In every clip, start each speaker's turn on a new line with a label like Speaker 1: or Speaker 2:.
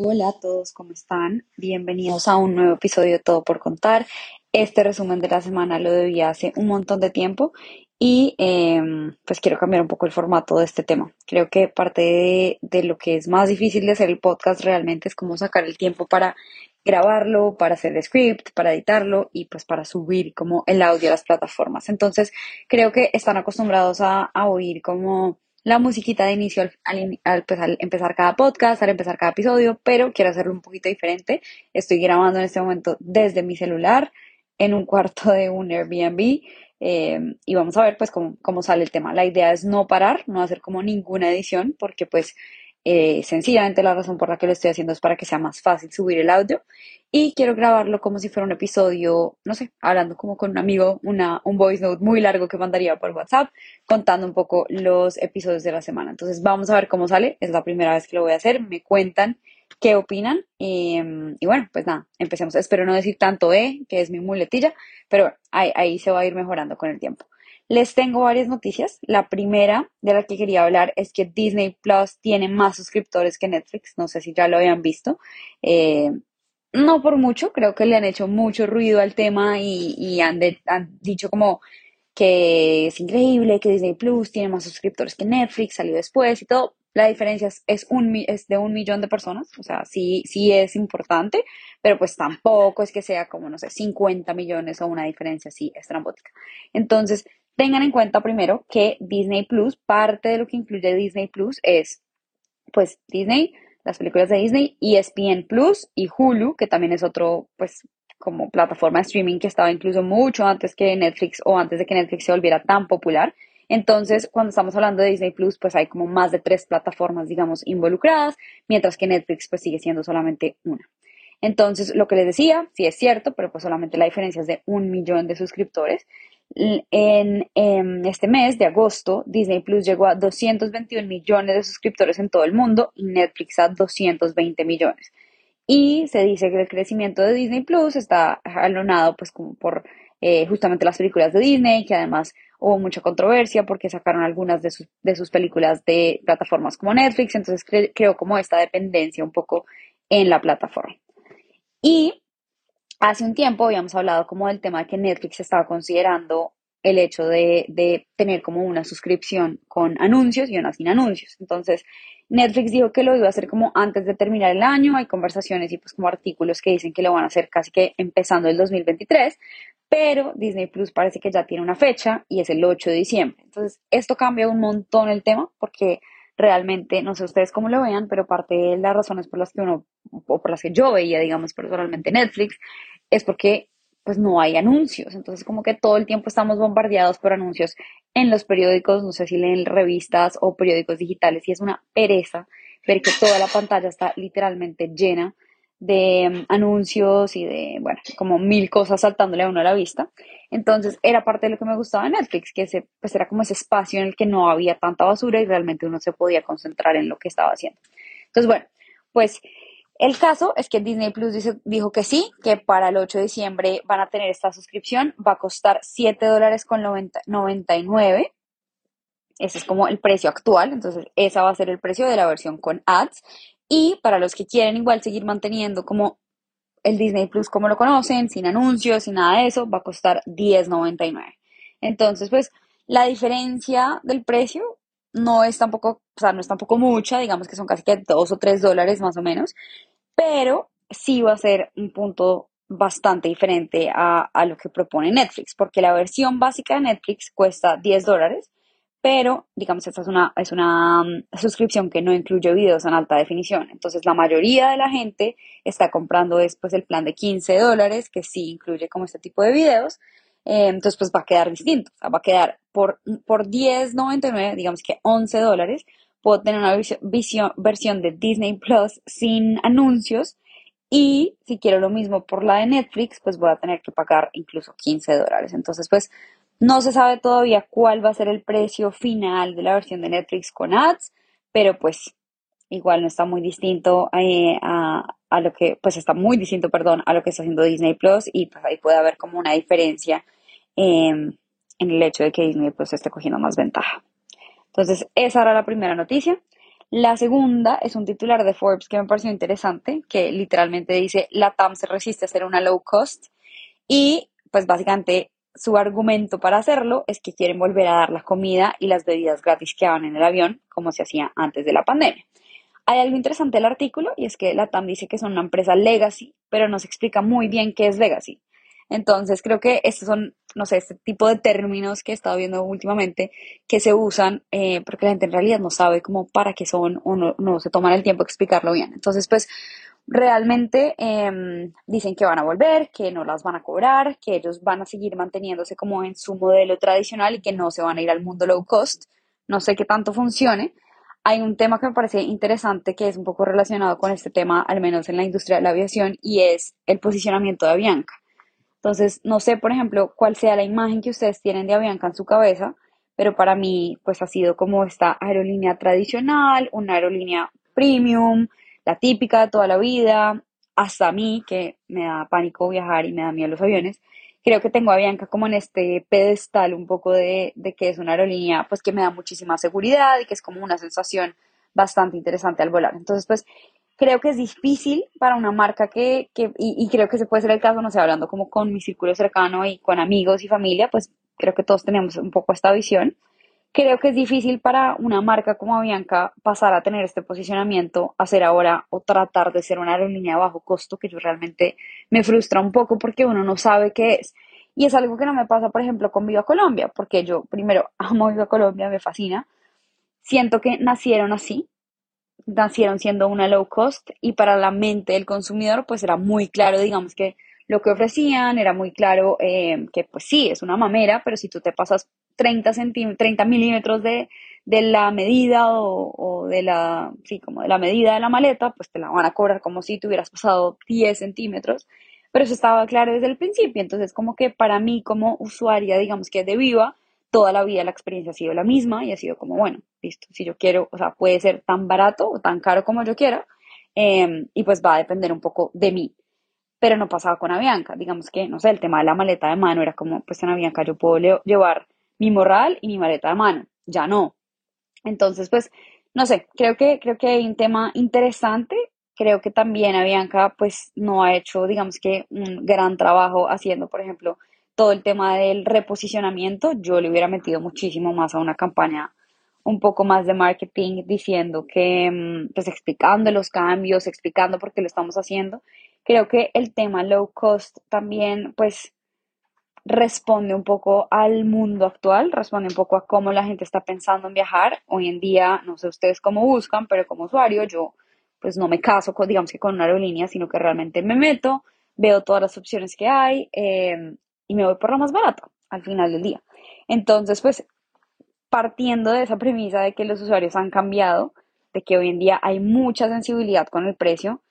Speaker 1: Hola a todos, ¿cómo están? Bienvenidos a un nuevo episodio de Todo por Contar. Este resumen de la semana lo debía hace un montón de tiempo y em, pues quiero cambiar un poco el formato de este tema. Creo que parte de, de lo que es más difícil de hacer el podcast realmente es cómo sacar el tiempo para grabarlo, para hacer el script, para editarlo y pues para subir como el audio a las plataformas. Entonces creo que están acostumbrados a, a oír como la musiquita de inicio al, pues, al, empezar cada podcast, al empezar cada episodio, pero quiero hacerlo un poquito diferente. Estoy grabando en este momento desde mi celular en un cuarto de un Airbnb eh, y vamos a ver pues cómo, cómo sale el tema. La idea es no parar, no hacer como ninguna edición porque pues eh, sencillamente la razón por la que lo estoy haciendo es para que sea más fácil subir el audio y quiero grabarlo como si fuera un episodio, no sé, hablando como con un amigo, una, un voice note muy largo que mandaría por WhatsApp, contando un poco los episodios de la semana. Entonces vamos a ver cómo sale, es la primera vez que lo voy a hacer, me cuentan qué opinan y, y bueno, pues nada, empecemos. Espero no decir tanto E, que es mi muletilla, pero ahí, ahí se va a ir mejorando con el tiempo. Les tengo varias noticias. La primera de la que quería hablar es que Disney Plus tiene más suscriptores que Netflix. No sé si ya lo habían visto. Eh, no por mucho, creo que le han hecho mucho ruido al tema y, han, dicho como que es increíble, que Disney Plus tiene más suscriptores que Netflix, salió después y todo. La diferencia es, es de un millón de personas, o sea, sí, sí es importante, pero pues tampoco es que sea como, no sé, 50 millones o una diferencia así estrambótica. Entonces, tengan en cuenta primero que Disney Plus, parte de lo que incluye Disney Plus es, pues, Disney, las películas de Disney, ESPN Plus y Hulu, que también es otro, pues, como plataforma de streaming que estaba incluso mucho antes que Netflix o antes de que Netflix se volviera tan popular. Entonces, cuando estamos hablando de Disney Plus, pues hay como más de tres plataformas, digamos, involucradas, mientras que Netflix pues sigue siendo solamente una. Entonces, lo que les decía, sí es cierto, pero pues solamente la diferencia es de un millón de suscriptores. En, este mes de agosto, Disney Plus llegó a 221 millones de suscriptores en todo el mundo y Netflix a 220 millones. Y se dice que el crecimiento de Disney Plus está alonado pues como por eh, justamente las películas de Disney, que además hubo mucha controversia porque sacaron algunas de sus, de sus películas de plataformas como Netflix, entonces creo como esta dependencia un poco en la plataforma. Y Hace un tiempo habíamos hablado como del tema de que Netflix estaba considerando el hecho de, tener como una suscripción con anuncios y una sin anuncios. Entonces, Netflix dijo que lo iba a hacer como antes de terminar el año. Hay conversaciones y pues como artículos que dicen que lo van a hacer casi que empezando el 2023. Pero Disney Plus parece que ya tiene una fecha y es el 8 de diciembre. Entonces, esto cambia un montón el tema porque realmente, no sé ustedes cómo lo vean, pero parte de las razones por las que uno, o por las que yo veía, digamos, personalmente Netflix, es porque pues no hay anuncios. Entonces, como que todo el tiempo estamos bombardeados por anuncios en los periódicos, no sé si leen revistas o periódicos digitales, y es una pereza ver que toda la pantalla está literalmente llena de mm, anuncios y de, bueno, como mil cosas saltándole a uno a la vista. Entonces era parte de lo que me gustaba de Netflix, que ese, pues era como ese espacio en el que no había tanta basura y realmente uno se podía concentrar en lo que estaba haciendo. Entonces, bueno, pues el caso es que Disney Plus dijo que sí, que para el 8 de diciembre van a tener esta suscripción, va a costar 7 dólares con 99. Ese es como el precio actual, entonces esa va a ser el precio de la versión con ads. Y para los que quieren igual seguir manteniendo como el Disney Plus como lo conocen, sin anuncios, sin nada de eso, va a costar $10.99. Entonces, pues la diferencia del precio no es tampoco, o sea, no es tampoco mucha, digamos que son casi que 2 o 3 dólares más o menos, pero sí va a ser un punto bastante diferente a, a lo que propone Netflix, porque la versión básica de Netflix cuesta 10 dólares pero digamos esta es una, es una mm, suscripción que no incluye videos en alta definición. Entonces la mayoría de la gente está comprando después el plan de 15 dólares que sí incluye como este tipo de videos. Eh, entonces pues va a quedar distinto, va a quedar por, por 10.99, digamos que 11 dólares, puedo tener una visión, versión de Disney Plus sin anuncios y si quiero lo mismo por la de Netflix, pues voy a tener que pagar incluso 15 dólares. Entonces, pues no se sabe todavía cuál va a ser el precio final de la versión de Netflix con ads, pero pues igual no está muy distinto eh, a, lo que, pues está muy distinto, perdón, a lo que está haciendo Disney Plus y pues ahí puede haber como una diferencia em, en el hecho de que Disney Plus esté cogiendo más ventaja. Entonces, esa era la primera noticia. La segunda es un titular de Forbes que me pareció interesante, que literalmente dice, la TAM se resiste a ser una low cost y pues básicamente su argumento para hacerlo es que quieren volver a dar la comida y las bebidas gratis que daban en el avión, como se hacía antes de la pandemia. Hay algo interesante del artículo y es que la TAM dice que son una empresa legacy, pero no se explica muy bien qué es legacy. Entonces creo que estos son, no sé, este tipo de términos que he estado viendo últimamente que se usan eh, porque la gente en realidad no sabe cómo para qué son o no, no se toman el tiempo de explicarlo bien. Entonces, pues realmente em, dicen que van a volver, que no las van a cobrar, que ellos van a seguir manteniéndose como en su modelo tradicional y que no se van a ir al mundo low cost. No sé qué tanto funcione, hay un tema que me parece interesante que es un poco relacionado con este tema, al menos en la industria de la aviación, y es el posicionamiento de Avianca. Entonces, no sé, por ejemplo, cuál sea la imagen que ustedes tienen de Avianca en su cabeza, pero para mí, pues ha sido como esta aerolínea tradicional, una aerolínea premium, la típica de toda la vida, hasta a mí, que me da pánico viajar y me da miedo los aviones, creo que tengo a Bianca como en este pedestal un poco de, que es una aerolínea pues que me da muchísima seguridad y que es como una sensación bastante interesante al volar. Entonces, pues creo que es difícil para una marca que, que y, y, creo que se puede ser el caso, no sé, hablando como con mi círculo cercano y con amigos y familia, pues creo que todos tenemos un poco esta visión. Creo que es difícil para una marca como Bianca pasar a tener este posicionamiento, hacer ahora o tratar de ser una aerolínea de bajo costo, que yo realmente me frustra un poco porque uno no sabe qué es. Y es algo que no me pasa, por ejemplo, con Viva Colombia, porque yo primero amo Viva Colombia, me fascina. Siento que nacieron así, nacieron siendo una low cost y para la mente del consumidor pues era muy claro, digamos que lo que ofrecían, era muy claro eh, que pues sí, es una mamera, pero si tú te pasas 30, 30 milímetros de, de la medida o, de la, sí, como de la medida de la maleta, pues te la van a cobrar como si tuvieras pasado 10 centímetros, pero eso estaba claro desde el principio, entonces como que para mí como usuaria, digamos que de Viva, toda la vida la experiencia ha sido la misma y ha sido como, bueno, listo, si yo quiero, o sea, puede ser tan barato o tan caro como yo quiera, eh, y pues va a depender un poco de mí pero no pasaba con Avianca. Digamos que, no sé, el tema de la maleta de mano era como, pues en Avianca yo puedo llevar mi morral y mi maleta de mano, ya no. Entonces, pues, no sé, creo que, creo que hay un tema interesante. Creo que también Avianca, pues, no ha hecho, digamos que, un gran trabajo haciendo, por ejemplo, todo el tema del reposicionamiento. Yo le hubiera metido muchísimo más a una campaña un poco más de marketing diciendo que, mm, pues explicando los cambios, explicando por qué lo estamos haciendo Creo que el tema low cost también, pues, responde un poco al mundo actual, responde un poco a cómo la gente está pensando en viajar. Hoy en día, no sé ustedes cómo buscan, pero como usuario yo pues no me caso con, digamos que con una aerolínea, sino que realmente me meto, veo todas las opciones que hay em, y me voy por la más barata al final del día. Entonces, pues partiendo de esa premisa de que los usuarios han cambiado, de que hoy en día hay mucha sensibilidad con el precio,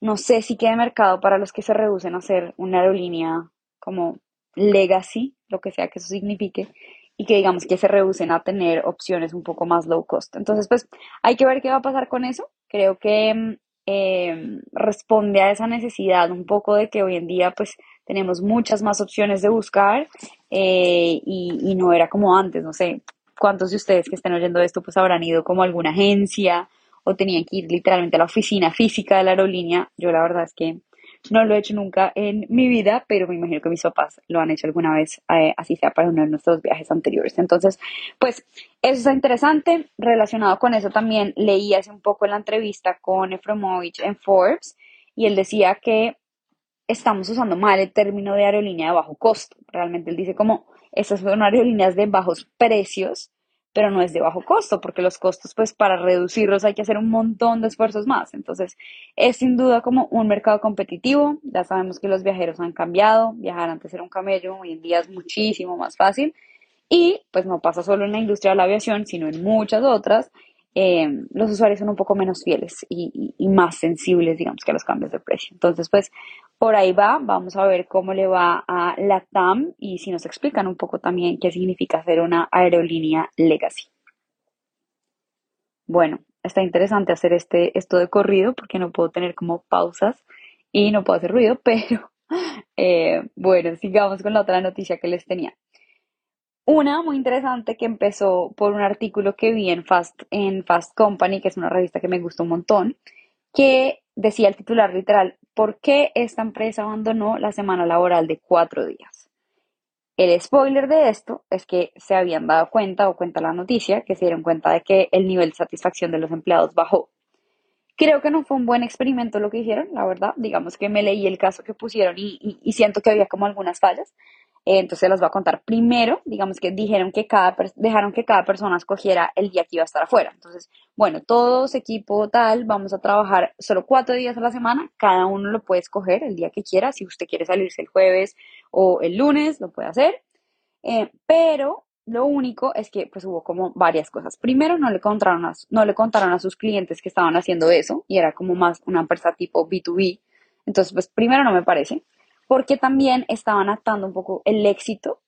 Speaker 1: no sé si quede mercado para los que se reducen a ser una aerolínea como legacy, lo que sea que eso signifique, y que digamos que se reducen a tener opciones un poco más low cost. Entonces, pues hay que ver qué va a pasar con eso. Creo que em, responde a esa necesidad un poco de que hoy en día pues tenemos muchas más opciones de buscar eh, y, y no era como antes, no sé, cuántos de ustedes que estén oyendo esto pues habrán ido como a alguna agencia o tenían que ir literalmente a la oficina física de la aerolínea. Yo la verdad es que no lo he hecho nunca en mi vida, pero me imagino que mis papás lo han hecho alguna vez, eh, así sea para uno de nuestros viajes anteriores. Entonces, pues eso está interesante. Relacionado con eso también leí hace un poco la entrevista con Efromovich en Forbes y él decía que estamos usando mal el término de aerolínea de bajo costo. Realmente él dice como estas son aerolíneas de bajos precios pero no es de bajo costo, porque los costos, pues para reducirlos hay que hacer un montón de esfuerzos más. Entonces, es sin duda como un mercado competitivo. Ya sabemos que los viajeros han cambiado. Viajar antes era un camello, hoy en día es muchísimo más fácil. Y pues no pasa solo en la industria de la aviación, sino en muchas otras. Eh, los usuarios son un poco menos fieles y, más sensibles, digamos, que a los cambios de precio. Entonces, pues por ahí va, vamos a ver cómo le va a la TAM y si nos explican un poco también qué significa ser una aerolínea legacy. Bueno, está interesante hacer este, esto de corrido porque no puedo tener como pausas y no puedo hacer ruido, pero eh, bueno, sigamos con la otra noticia que les tenía. Una muy interesante que empezó por un artículo que vi en Fast, en Fast Company, que es una revista que me gustó un montón, que decía el titular literal, ¿por qué esta empresa abandonó la semana laboral de cuatro días? El spoiler de esto es que se habían dado cuenta, o cuenta la noticia, que se dieron cuenta de que el nivel de satisfacción de los empleados bajó. Creo que no fue un buen experimento lo que hicieron, la verdad. Digamos que me leí el caso que pusieron y, siento que había como algunas fallas. Eh, entonces las voy a contar. Primero, digamos que dijeron que cada, dejaron que cada persona escogiera el día que iba a estar afuera. Entonces, bueno, todos, equipo tal, vamos a trabajar solo cuatro días a la semana. Cada uno lo puede escoger el día que quiera. Si usted quiere salirse el jueves o el lunes, lo puede hacer. Eh, pero lo único es que pues hubo como varias cosas. Primero no le contaron a, no le contaron a sus clientes que estaban haciendo eso y era como más una empresa tipo B2B. Entonces pues primero no me parece, porque también estaban atando un poco el éxito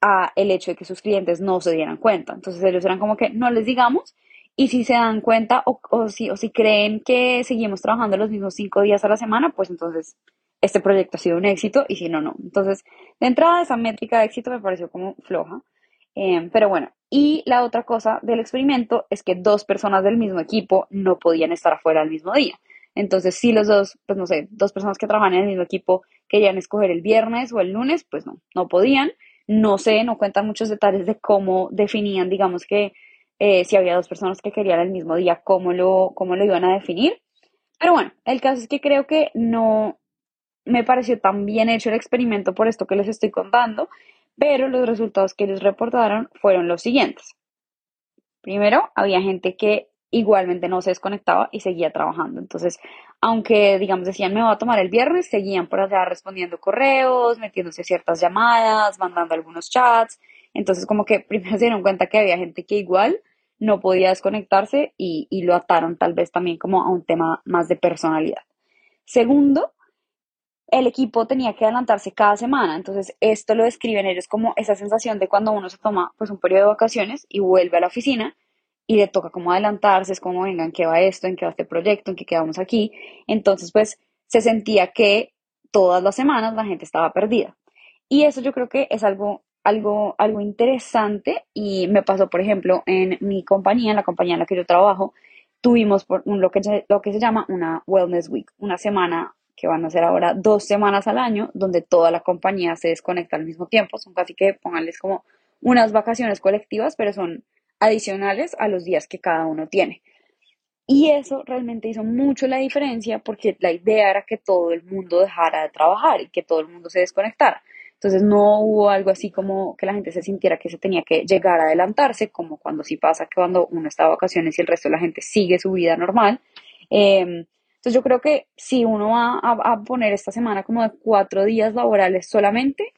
Speaker 1: a el hecho de que sus clientes no se dieran cuenta. Entonces ellos eran como que no les digamos y si se dan cuenta o, o, si, o si creen que seguimos trabajando los mismos cinco días a la semana, pues entonces este proyecto ha sido un éxito y si no, no. Entonces, de entrada, esa métrica de éxito me pareció como floja. Em, pero bueno, y la otra cosa del experimento es que dos personas del mismo equipo no podían estar afuera al mismo día. Entonces, si los dos, pues no sé, dos personas que trabajan en el mismo equipo querían escoger el viernes o el lunes, pues no, no podían. No sé, no cuentan muchos detalles de cómo definían, digamos que eh, si había dos personas que querían el mismo día, cómo lo, cómo lo iban a definir. Pero bueno, el caso es que creo que no me pareció tan bien hecho el experimento por esto que les estoy contando pero los resultados que ellos reportaron fueron los siguientes. Primero, había gente que igualmente no se desconectaba y seguía trabajando. Entonces, aunque, digamos, decían, me voy a tomar el viernes, seguían por allá respondiendo correos, metiéndose ciertas llamadas, mandando algunos chats. Entonces, como que primero se dieron cuenta que había gente que igual no podía desconectarse y, y lo ataron tal vez también como a un tema más de personalidad. Segundo, el equipo tenía que adelantarse cada semana. Entonces, esto lo describen ellos como esa sensación de cuando uno se toma pues un periodo de vacaciones y vuelve a la oficina y le toca como adelantarse, es como, venga, ¿en qué va esto? ¿En qué va este proyecto? ¿En qué quedamos aquí? Entonces, pues se sentía que todas las semanas la gente estaba perdida. Y eso yo creo que es algo, algo, algo interesante y me pasó, por ejemplo, en mi compañía, en la compañía en la que yo trabajo, tuvimos por un, lo, que, lo que se llama una Wellness Week, una semana que van a ser ahora dos semanas al año, donde toda la compañía se desconecta al mismo tiempo. Son casi que pónganles como unas vacaciones colectivas, pero son adicionales a los días que cada uno tiene. Y eso realmente hizo mucho la diferencia porque la idea era que todo el mundo dejara de trabajar y que todo el mundo se desconectara. Entonces no hubo algo así como que la gente se sintiera que se tenía que llegar a adelantarse, como cuando sí pasa que cuando uno está de vacaciones y el resto de la gente sigue su vida normal. Eh, entonces yo creo que si uno va a, poner esta semana como de cuatro días laborales solamente,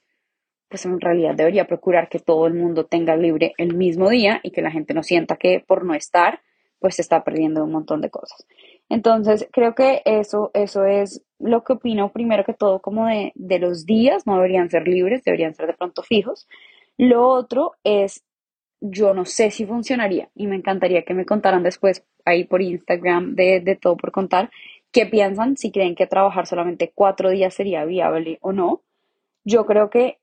Speaker 1: pues en realidad debería procurar que todo el mundo tenga libre el mismo día y que la gente no sienta que por no estar, pues se está perdiendo un montón de cosas. Entonces, creo que eso, eso es lo que opino primero que todo como de, de los días, no deberían ser libres, deberían ser de pronto fijos. Lo otro es, yo no sé si funcionaría y me encantaría que me contaran después ahí por Instagram de, de todo por contar, qué piensan, si creen que trabajar solamente cuatro días sería viable o no. Yo creo que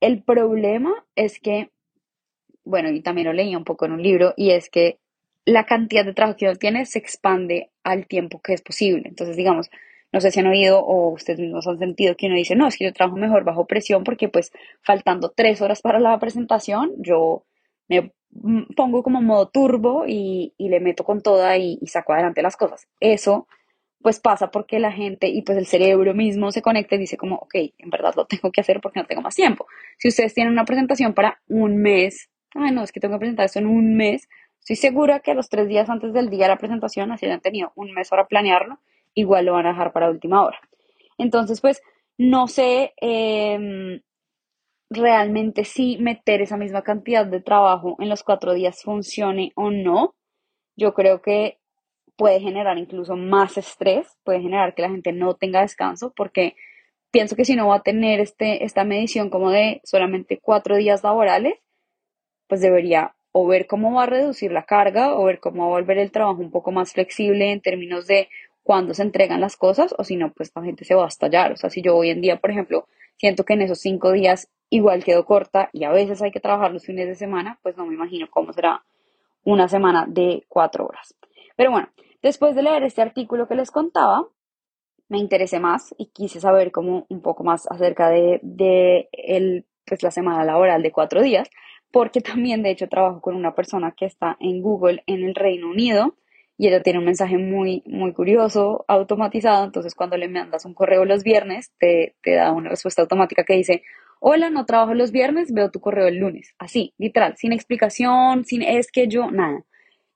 Speaker 1: el problema es que, bueno, y también lo leía un poco en un libro, y es que la cantidad de trabajo que uno tiene se expande al tiempo que es posible. Entonces, digamos, no sé si han oído o ustedes mismos han sentido que uno dice, no, es que yo trabajo mejor bajo presión porque pues faltando tres horas para la presentación, yo me pongo como modo turbo y, le meto con toda y, y, saco adelante las cosas. Eso pues pasa porque la gente y pues el cerebro mismo se conecta y dice como, ok, en verdad lo tengo que hacer porque no tengo más tiempo. Si ustedes tienen una presentación para un mes, ay no, es que tengo que presentar eso en un mes, estoy segura que a los tres días antes del día de la presentación, así hayan tenido un mes para planearlo, igual lo van a dejar para última hora. Entonces, pues, no sé eh, realmente si meter esa misma cantidad de trabajo en los cuatro días funcione o no. Yo creo que puede generar incluso más estrés, puede generar que la gente no tenga descanso, porque pienso que si no va a tener este, esta medición como de solamente cuatro días laborales, pues debería o ver cómo va a reducir la carga o ver cómo va a volver el trabajo un poco más flexible en términos de cuándo se entregan las cosas o si no, pues la gente se va a estallar. O sea, si yo hoy en día, por ejemplo, siento que en esos cinco días igual quedó corta y a veces hay que trabajar los fines de semana, pues no me imagino cómo será una semana de cuatro horas. Pero bueno, después de leer este artículo que les contaba, me interesé más y quise saber como un poco más acerca de, de el, pues la semana laboral de cuatro días, porque también de hecho trabajo con una persona que está en Google en el Reino Unido y ella tiene un mensaje muy, muy curioso, automatizado, entonces cuando le mandas un correo los viernes, te, te da una respuesta automática que dice, hola, no trabajo los viernes, veo tu correo el lunes, así, literal, sin explicación, sin es que yo, nada.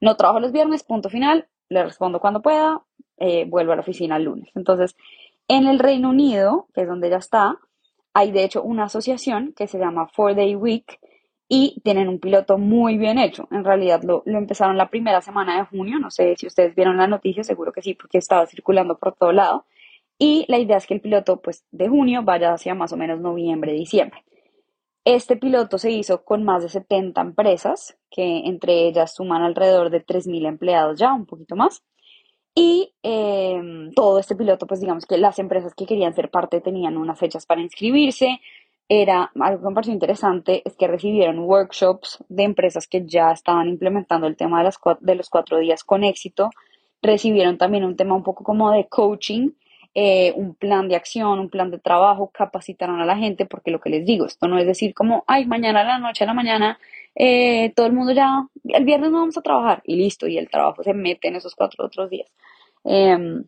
Speaker 1: No trabajo los viernes, punto final, le respondo cuando pueda, eh, vuelvo a la oficina el lunes. Entonces, en el Reino Unido, que es donde ella está, hay de hecho una asociación que se llama Four Day Week y tienen un piloto muy bien hecho. En realidad lo, lo, empezaron la primera semana de junio, no sé si ustedes vieron la noticia, seguro que sí, porque estaba circulando por todo lado. Y la idea es que el piloto pues, de junio vaya hacia más o menos noviembre, diciembre. Este piloto se hizo con más de 70 empresas, que entre ellas suman alrededor de 3.000 empleados ya, un poquito más. Y em, todo este piloto, pues digamos que las empresas que querían ser parte tenían unas fechas para inscribirse. Era algo que me pareció interesante, es que recibieron workshops de empresas que ya estaban implementando el tema de, los cuatro días con éxito. Recibieron también un tema un poco como de coaching, eh, un plan de acción, un plan de trabajo, capacitaron a la gente, porque lo que les digo, esto no es decir como, ay, mañana a la noche a la mañana, eh, todo el mundo ya, el viernes no vamos a trabajar y listo, y el trabajo se mete en esos cuatro otros días. Em,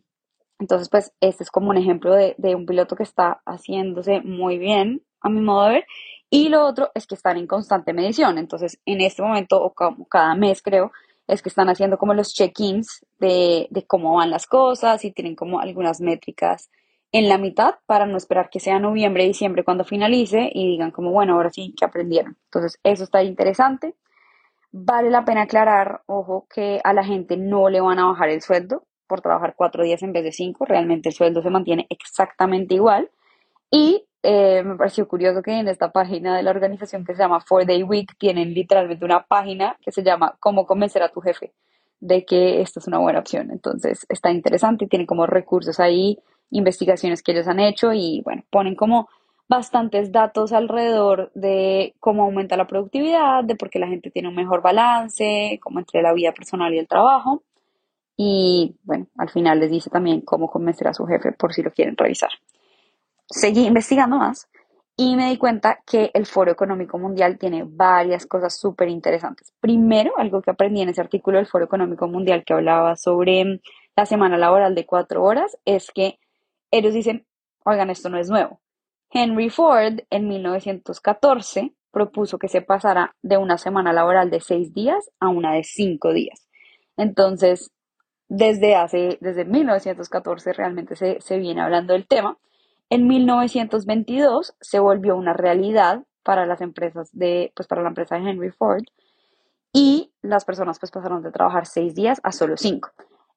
Speaker 1: entonces, pues, este es como un ejemplo de, de un piloto que está haciéndose muy bien, a mi modo de ver. Y lo otro es que están en constante medición. Entonces, en este momento, o cada mes creo, es que están haciendo como los check-ins de, de, cómo van las cosas y tienen como algunas métricas en la mitad para no esperar que sea noviembre, diciembre cuando finalice y digan como, bueno, ahora sí, que aprendieron? Entonces, eso está interesante. Vale la pena aclarar, ojo, que a la gente no le van a bajar el sueldo por trabajar cuatro días en vez de cinco. Realmente el sueldo se mantiene exactamente igual. Y eh, me pareció curioso que en esta página de la organización que se llama Four Day Week tienen literalmente una página que se llama Cómo convencer a tu jefe de que esto es una buena opción. Entonces está interesante tienen como recursos ahí, investigaciones que ellos han hecho y bueno, ponen como bastantes datos alrededor de cómo aumenta la productividad, de por qué la gente tiene un mejor balance, como entre la vida personal y el trabajo. Y bueno, al final les dice también cómo convencer a su jefe por si lo quieren revisar seguí investigando más y me di cuenta que el Foro Económico Mundial tiene varias cosas súper interesantes. Primero, algo que aprendí en ese artículo del Foro Económico Mundial que hablaba sobre la semana laboral de cuatro horas, es que ellos dicen, oigan, esto no es nuevo. Henry Ford en 1914 propuso que se pasara de una semana laboral de seis días a una de cinco días. Entonces, desde hace, desde 1914 realmente se, se viene hablando del tema en 1922 se volvió una realidad para las empresas de, pues para la empresa de Henry Ford y las personas pues pasaron de trabajar seis días a solo cinco.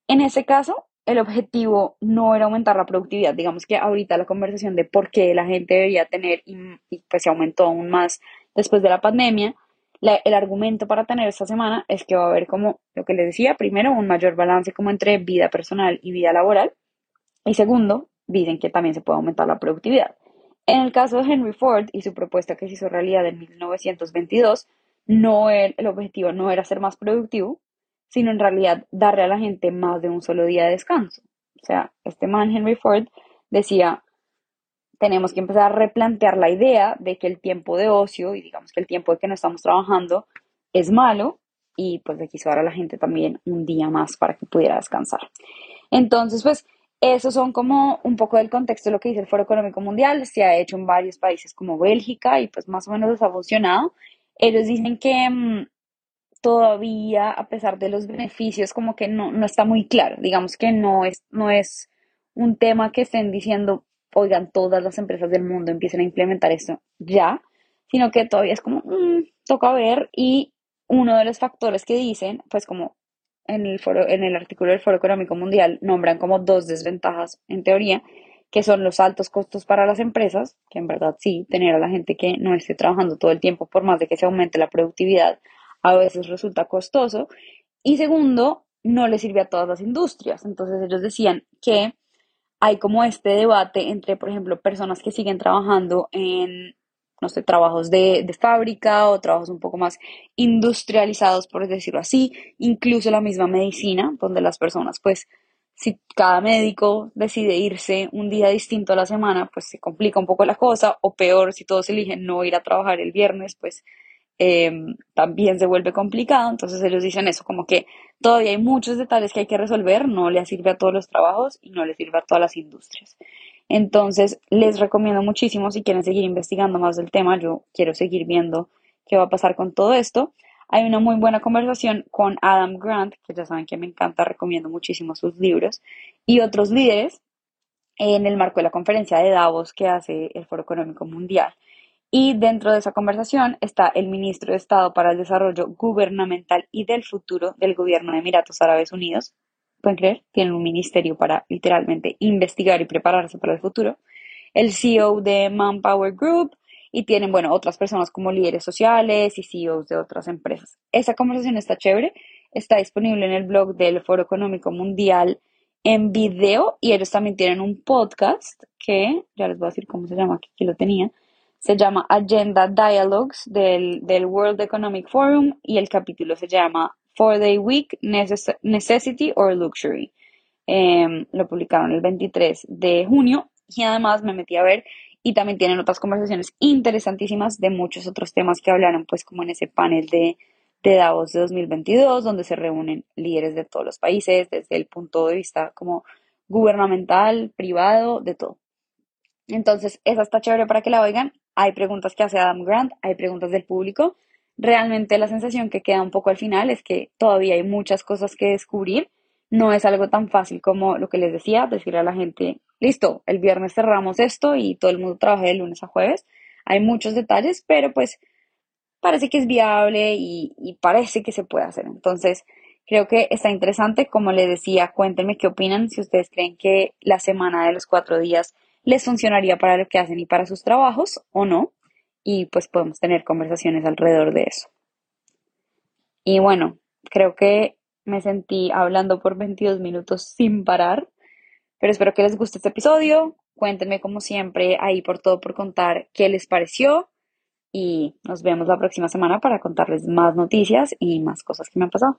Speaker 1: En ese caso, el objetivo no era aumentar la productividad. Digamos que ahorita la conversación de por qué la gente debería tener y, pues se aumentó aún más después de la pandemia, el argumento para tener esta semana es que va a haber como lo que les decía, primero un mayor balance como entre vida personal y vida laboral y segundo, dicen que también se puede aumentar la productividad. En el caso de Henry Ford y su propuesta que se hizo realidad en 1922, no el, el objetivo no era ser más productivo, sino en realidad darle a la gente más de un solo día de descanso. O sea, este man Henry Ford decía, tenemos que empezar a replantear la idea de que el tiempo de ocio y digamos que el tiempo de que no estamos trabajando es malo y pues de quiso dar a la gente también un día más para que pudiera descansar. Entonces, pues esos son como un poco del contexto de lo que dice el Foro Económico Mundial. Se ha hecho en varios países como Bélgica y pues más o menos les ha funcionado. Ellos dicen que mm, todavía, a pesar de los beneficios, como que no, no está muy claro. Digamos que no es, no es un tema que estén diciendo, oigan, todas las empresas del mundo empiecen a implementar esto ya, sino que todavía es como, mm, toca ver. Y uno de los factores que dicen, pues como en el, foro, en el artículo del Foro Económico Mundial nombran como dos desventajas, en teoría, que son los altos costos para las empresas, que en verdad sí, tener a la gente que no esté trabajando todo el tiempo, por más de que se aumente la productividad, a veces resulta costoso. Y segundo, no le sirve a todas las industrias. Entonces ellos decían que hay como este debate entre, por ejemplo, personas que siguen trabajando en no sé, trabajos de, de fábrica o trabajos un poco más industrializados, por decirlo así, incluso la misma medicina, donde las personas pues si cada médico decide irse un día distinto a la semana, pues se complica un poco la cosa, o peor, si todos eligen no ir a trabajar el viernes, pues eh, también se vuelve complicado. Entonces ellos dicen eso, como que todavía hay muchos detalles que hay que resolver, no le sirve a todos los trabajos y no le sirve a todas las industrias. Entonces les recomiendo muchísimo si quieren seguir investigando más del tema, yo quiero seguir viendo qué va a pasar con todo esto. Hay una muy buena conversación con Adam Grant, que ya saben que me encanta, recomiendo muchísimo sus libros, y otros líderes en el marco de la conferencia de Davos que hace el Foro Económico Mundial. Y dentro de esa conversación está el ministro de Estado para el Desarrollo Gubernamental y del Futuro del Gobierno de Emiratos Árabes Unidos. ¿Pueden creer? Tienen un ministerio para literalmente investigar y prepararse para el futuro. El CEO de Manpower Group, y tienen, bueno, otras personas como líderes sociales y CEOs de otras empresas. Esa conversación está chévere, está disponible en el blog del Foro Económico Mundial en video y ellos también tienen un podcast que, ya les voy a decir cómo se llama, aquí lo tenía, se llama Agenda Dialogues del, del World Economic Forum y el capítulo se llama Four Day Week, Necessity or Luxury. Em, lo publicaron el 23 de junio y además me metí a ver y también tienen otras conversaciones interesantísimas de muchos otros temas que hablaron, pues como en ese panel de, de Davos de 2022, donde se reúnen líderes de todos los países desde el punto de vista como gubernamental, privado, de todo. Entonces, esa está chévere para que la oigan. Hay preguntas que hace Adam Grant, hay preguntas del público. Realmente la sensación que queda un poco al final es que todavía hay muchas cosas que descubrir. No es algo tan fácil como lo que les decía, decirle a la gente, listo, el viernes cerramos esto y todo el mundo trabaja de lunes a jueves. Hay muchos detalles, pero pues parece que es viable y, parece que se puede hacer. Entonces, creo que está interesante. Como les decía, cuéntenme qué opinan, si ustedes creen que la semana de los cuatro días les funcionaría para lo que hacen y para sus trabajos o no. Y pues podemos tener conversaciones alrededor de eso. Y bueno, creo que me sentí hablando por 22 minutos sin parar. Pero espero que les guste este episodio. Cuéntenme como siempre ahí por todo por contar qué les pareció y nos vemos la próxima semana para contarles más noticias y más cosas que me han pasado.